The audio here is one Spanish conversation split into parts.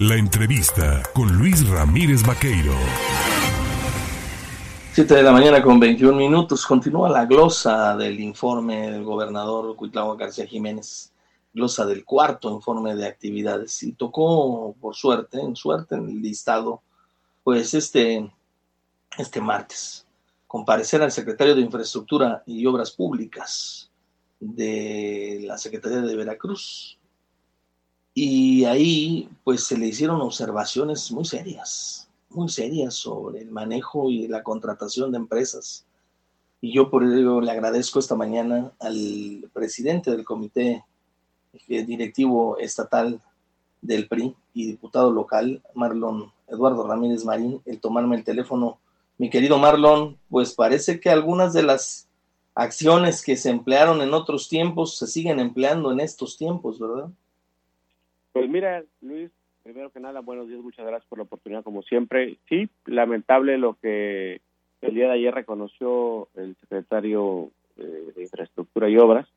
La entrevista con Luis Ramírez Vaqueiro. 7 de la mañana con 21 minutos. Continúa la glosa del informe del gobernador Cuitlagua García Jiménez. Glosa del cuarto informe de actividades. Y tocó, por suerte, en suerte, en el listado, pues este, este martes, comparecer al secretario de Infraestructura y Obras Públicas de la Secretaría de Veracruz. Y ahí, pues se le hicieron observaciones muy serias muy serias sobre el manejo y la contratación de empresas. Y yo por ello le agradezco esta mañana al presidente del comité directivo estatal del PRI y diputado local, Marlon Eduardo Ramírez Marín, el tomarme el teléfono. Mi querido Marlon, pues parece que algunas de las acciones que se emplearon en otros tiempos se siguen empleando en estos tiempos, ¿verdad? Pues mira, Luis, primero que nada, buenos días, muchas gracias por la oportunidad, como siempre. Sí, lamentable lo que el día de ayer reconoció el secretario eh, de Infraestructura y Obras.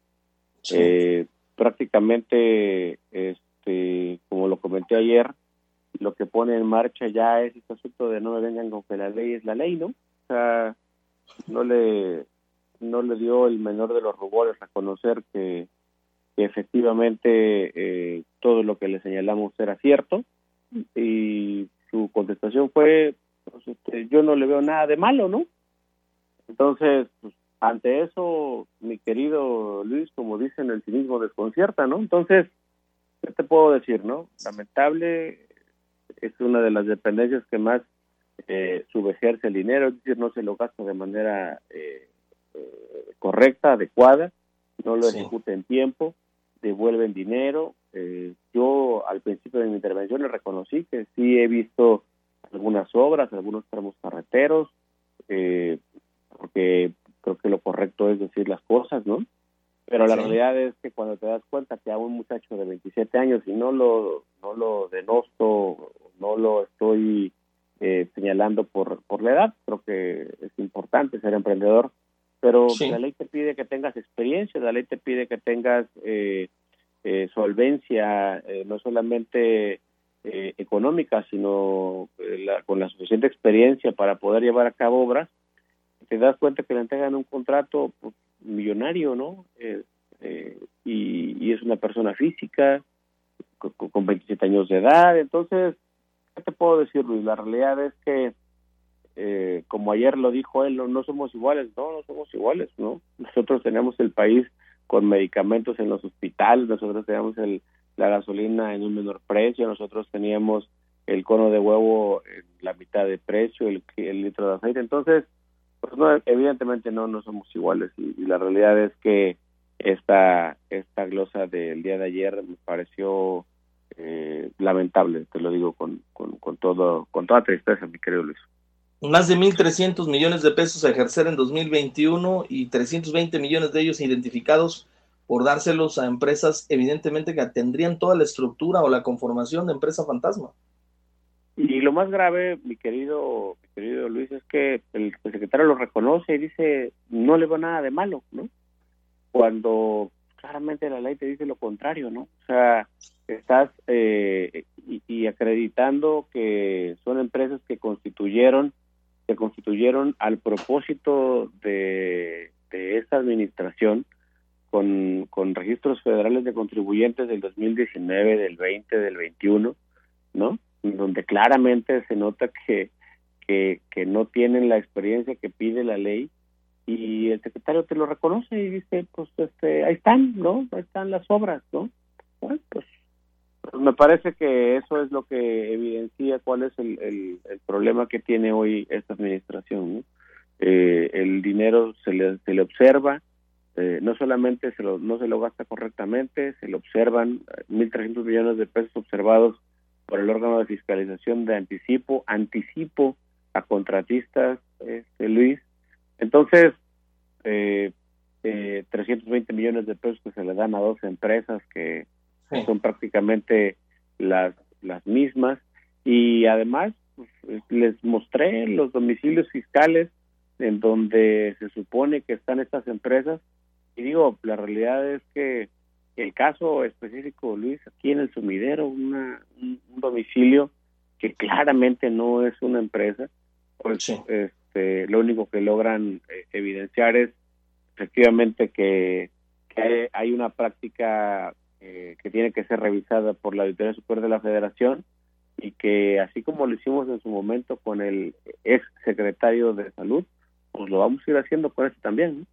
Eh, prácticamente, este, como lo comenté ayer, lo que pone en marcha ya es este asunto de no me vengan con que la ley es la ley, ¿no? O sea, no le, no le dio el menor de los rubores a conocer que que efectivamente eh, todo lo que le señalamos era cierto y su contestación fue pues, este, yo no le veo nada de malo no entonces pues, ante eso mi querido Luis como dicen el cinismo desconcierta no entonces qué te puedo decir no lamentable es una de las dependencias que más eh, subejerce el dinero es decir no se lo gasta de manera eh, eh correcta adecuada no lo ejecuta en tiempo devuelven dinero. Eh, yo al principio de mi intervención le reconocí que sí he visto algunas obras, algunos tramos carreteros, eh, porque creo que lo correcto es decir las cosas, ¿no? Pero la realidad es que cuando te das cuenta que a un muchacho de 27 años y no lo no lo denosto, no lo estoy eh, señalando por por la edad, creo que es importante ser emprendedor, pero la ley te pide que tengas experiencia, la ley te pide que tengas eh, eh, solvencia, eh, no solamente económica, sino con la suficiente experiencia para poder llevar a cabo obras. Te das cuenta que le entregan un contrato pues, millonario, ¿no? Y, es una persona física con, con 27 años de edad. Entonces, ¿qué te puedo decir, Luis? La realidad es que eh, como ayer lo dijo él, no, somos iguales, no, no somos iguales, ¿no? Nosotros tenemos el país con medicamentos en los hospitales, nosotros teníamos el, la gasolina en un menor precio, nosotros teníamos el cono de huevo en la mitad de precio, el, el litro de aceite, entonces, pues no, evidentemente no, no somos iguales y, la realidad es que esta, esta glosa del día de ayer me pareció eh, lamentable, te lo digo con, con, con, todo, con toda tristeza, mi querido Luis más de 1.300 millones de pesos a ejercer en 2021 y 320 millones de ellos identificados por dárselos a empresas evidentemente que tendrían toda la estructura o la conformación de empresa fantasma. Y lo más grave, mi querido, mi querido Luis, es que el, secretario lo reconoce y dice no le va nada de malo, ¿no? Cuando claramente la ley te dice lo contrario, ¿no? O sea, estás eh, y acreditando que son empresas que constituyeron se constituyeron al propósito de, esta administración con, con registros federales de contribuyentes del 2019, del 20, del 21, ¿no? Donde claramente se nota que, que, que no tienen la experiencia que pide la ley y el secretario te lo reconoce y dice, pues este, ahí están, ¿no? Ahí están las obras, ¿no? Bueno, pues me parece que eso es lo que evidencia cuál es el, el, problema que tiene hoy esta administración. Eh, el dinero se le, se le observa, eh, no solamente se lo, no se lo gasta correctamente, se le observan 1.300 millones de pesos observados por el órgano de fiscalización de anticipo, anticipo a contratistas, este, Luis. Entonces, eh, 320 millones de pesos que se le dan a dos empresas que son prácticamente las, las mismas. Y además pues, les mostré los domicilios fiscales en donde se supone que están estas empresas. Y digo, la realidad es que el caso específico, Luis, aquí en el sumidero, una, un, domicilio que claramente no es una empresa, pues este, lo único que logran eh, evidenciar es efectivamente que, hay, una práctica eh, que tiene que ser revisada por la Auditoría Superior de la Federación y que así como lo hicimos en su momento con el ex secretario de Salud, pues lo vamos a ir haciendo con este también.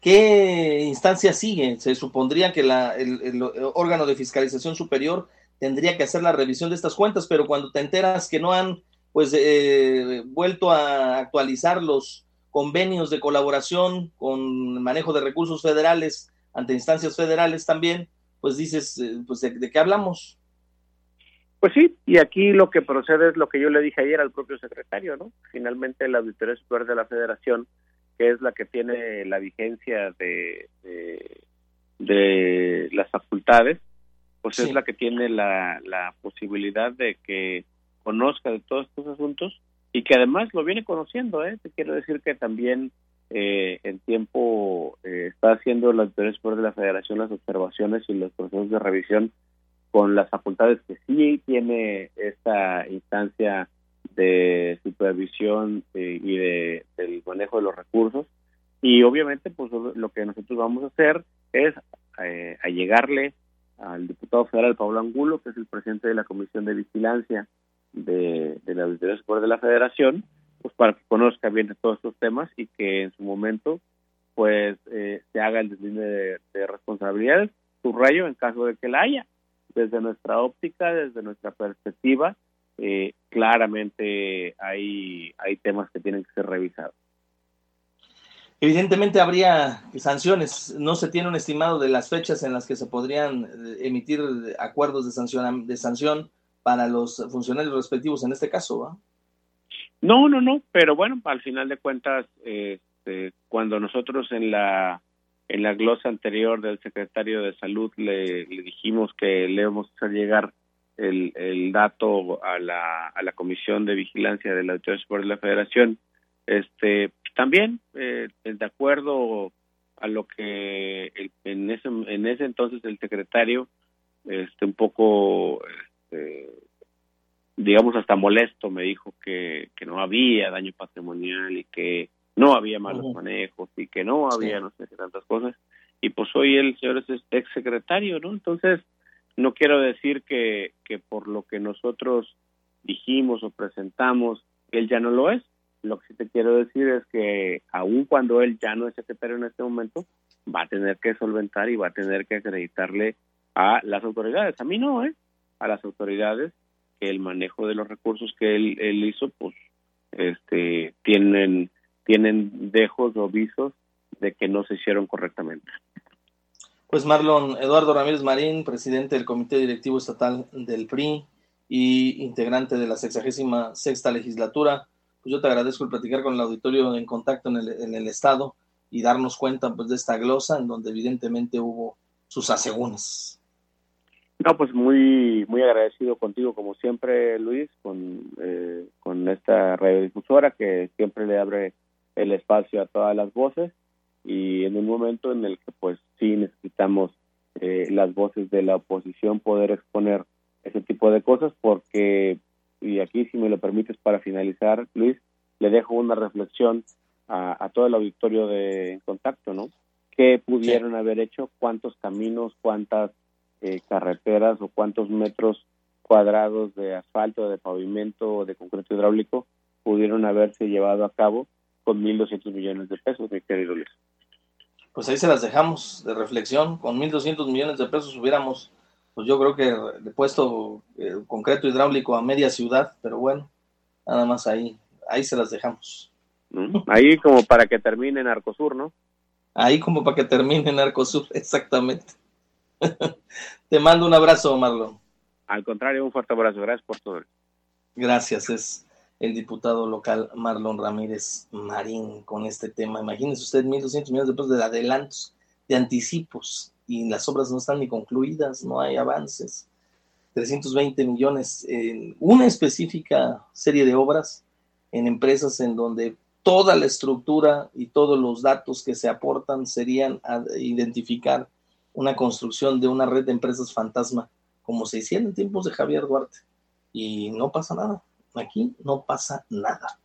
¿Qué instancia sigue? Se supondría que la, el, órgano de fiscalización superior tendría que hacer la revisión de estas cuentas, pero cuando te enteras que no han pues eh, vuelto a actualizar los convenios de colaboración con manejo de recursos federales ante instancias federales también, pues dices, eh, pues de, de, qué hablamos. Pues sí, y aquí lo que procede es lo que yo le dije ayer al propio secretario, ¿no? Finalmente la Auditoría Superior de la Federación que es la que tiene la vigencia de, de, las facultades, pues es la que tiene la, la posibilidad de que conozca de todos estos asuntos y que además lo viene conociendo, ¿eh? Te quiero decir que también eh, en tiempo eh, está haciendo la Autoridad Superior de la Federación las observaciones y los procesos de revisión con las facultades que sí tiene esta instancia de supervisión eh, y de, del manejo de los recursos. Y obviamente, pues lo que nosotros vamos a hacer es eh, allegarle al diputado federal Pablo Angulo, que es el presidente de la Comisión de Vigilancia de, de la Auditoría Superior de la Federación, pues para que conozca bien todos estos temas y que en su momento pues eh, se haga el deslinde de, de responsabilidades, subrayo en caso de que la haya. Desde nuestra óptica, desde nuestra perspectiva, eh, claramente hay, hay temas que tienen que ser revisados. Evidentemente habría sanciones. No se tiene un estimado de las fechas en las que se podrían eh, emitir acuerdos de sanción, de sanción para los funcionarios respectivos en este caso. No, no. Pero bueno, al final de cuentas, este, cuando nosotros en la en la glosa anterior del secretario de salud le, le dijimos que le íbamos a llegar el, el dato a la, a la Comisión de Vigilancia de la Autoridad Superior de la Federación, este, también eh, de acuerdo a lo que en ese en ese entonces el secretario este un poco este, digamos hasta molesto me dijo que, que no había daño patrimonial y que no había malos manejos y que no había no sé tantas cosas y pues hoy el señor es ex secretario no entonces no quiero decir que, que por lo que nosotros dijimos o presentamos, él ya no lo es. Lo que sí te quiero decir es que aun cuando él ya no es secretario en este momento, va a tener que solventar y va a tener que acreditarle a las autoridades. A mí no, ¿eh? A las autoridades que el manejo de los recursos que él, él hizo, pues, este, tienen, tienen dejos o visos de que no se hicieron correctamente. Pues Marlon Eduardo Ramírez Marín, presidente del Comité Directivo Estatal del PRI y integrante de la 66 sexta legislatura, pues yo te agradezco el platicar con el auditorio en contacto en el, en el Estado y darnos cuenta pues de esta glosa en donde evidentemente hubo sus asegúnes. No, pues muy muy agradecido contigo como siempre, Luis, con, eh, con esta radiodifusora que siempre le abre el espacio a todas las voces y en un momento en el que pues sí necesitamos eh, las voces de la oposición poder exponer ese tipo de cosas porque y aquí si me lo permites para finalizar Luis le dejo una reflexión a, todo el auditorio de contacto no qué pudieron haber hecho cuántos caminos cuántas eh, carreteras o cuántos metros cuadrados de asfalto de pavimento o de concreto hidráulico pudieron haberse llevado a cabo con 1.200 millones de pesos, mi querido Luis pues ahí se las dejamos de reflexión. Con 1.200 millones de pesos hubiéramos, pues yo creo que puesto eh, concreto hidráulico a media ciudad, pero bueno, nada más ahí, ahí se las dejamos. Ahí como para que termine en Arcosur, ¿no? Ahí como para que termine en Arcosur, exactamente. Te mando un abrazo, Marlon. Al contrario, un fuerte abrazo. Gracias por todo. Gracias, es el diputado local Marlon Ramírez Marín con este tema. Imagínese usted 1.200 millones de pesos de adelantos, de anticipos, y las obras no están ni concluidas, no hay avances. 320 millones en una específica serie de obras en empresas en donde toda la estructura y todos los datos que se aportan serían a identificar una construcción de una red de empresas fantasma, como se hicieron en tiempos de Javier Duarte. Y no pasa nada. Aquí no pasa nada.